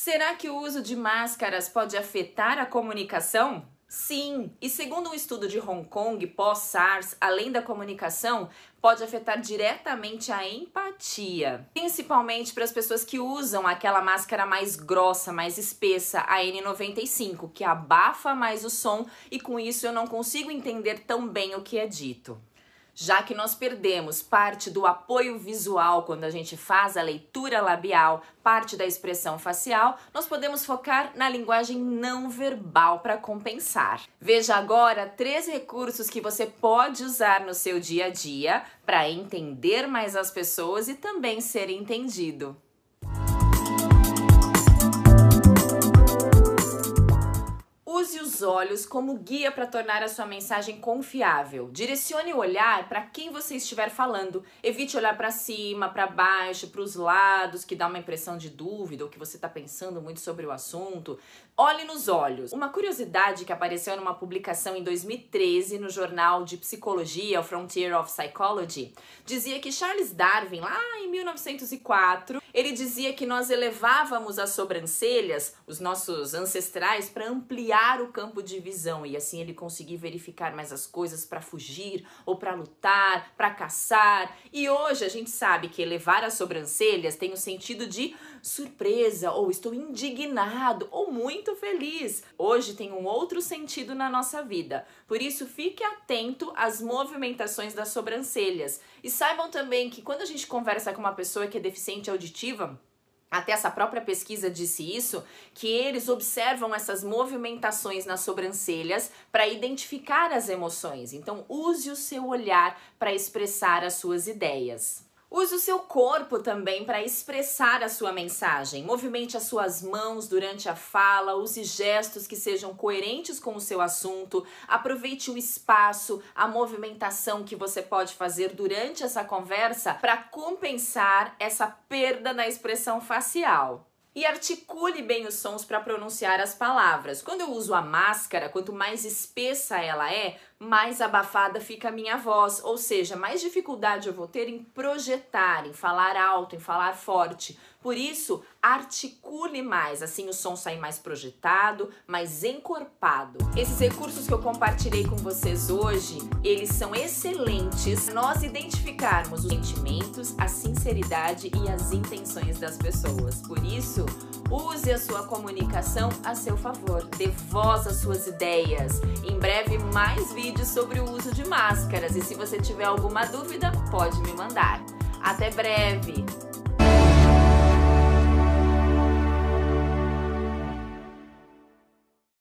Será que o uso de máscaras pode afetar a comunicação? Sim, e segundo um estudo de Hong Kong pós-SARS, além da comunicação, pode afetar diretamente a empatia, principalmente para as pessoas que usam aquela máscara mais grossa, mais espessa, a N95, que abafa mais o som e com isso eu não consigo entender tão bem o que é dito. Já que nós perdemos parte do apoio visual quando a gente faz a leitura labial, parte da expressão facial, nós podemos focar na linguagem não verbal para compensar. Veja agora três recursos que você pode usar no seu dia a dia para entender mais as pessoas e também ser entendido. Use os olhos como guia para tornar a sua mensagem confiável. Direcione o olhar para quem você estiver falando. Evite olhar para cima, para baixo, para os lados, que dá uma impressão de dúvida ou que você está pensando muito sobre o assunto. Olhe nos olhos. Uma curiosidade que apareceu numa publicação em 2013 no jornal de psicologia, Frontier of Psychology, dizia que Charles Darwin, lá em 1904, ele dizia que nós elevávamos as sobrancelhas, os nossos ancestrais, para ampliar o campo de visão e assim ele conseguir verificar mais as coisas para fugir ou para lutar, para caçar. E hoje a gente sabe que elevar as sobrancelhas tem o sentido de surpresa ou estou indignado ou muito feliz. Hoje tem um outro sentido na nossa vida. Por isso fique atento às movimentações das sobrancelhas. E saibam também que quando a gente conversa com uma pessoa que é deficiente auditiva, até essa própria pesquisa disse isso, que eles observam essas movimentações nas sobrancelhas para identificar as emoções. Então, use o seu olhar para expressar as suas ideias. Use o seu corpo também para expressar a sua mensagem. Movimente as suas mãos durante a fala, use gestos que sejam coerentes com o seu assunto. Aproveite o espaço, a movimentação que você pode fazer durante essa conversa para compensar essa perda na expressão facial e articule bem os sons para pronunciar as palavras. Quando eu uso a máscara, quanto mais espessa ela é, mais abafada fica a minha voz, ou seja, mais dificuldade eu vou ter em projetar, em falar alto, em falar forte. Por isso, articule mais, assim o som sai mais projetado, mais encorpado. Esses recursos que eu compartilhei com vocês hoje, eles são excelentes nós identificarmos os sentimentos, a sinceridade e as intenções das pessoas. Por isso, use a sua comunicação a seu favor, dê voz às suas ideias. Em breve, mais vídeos sobre o uso de máscaras e se você tiver alguma dúvida, pode me mandar. Até breve!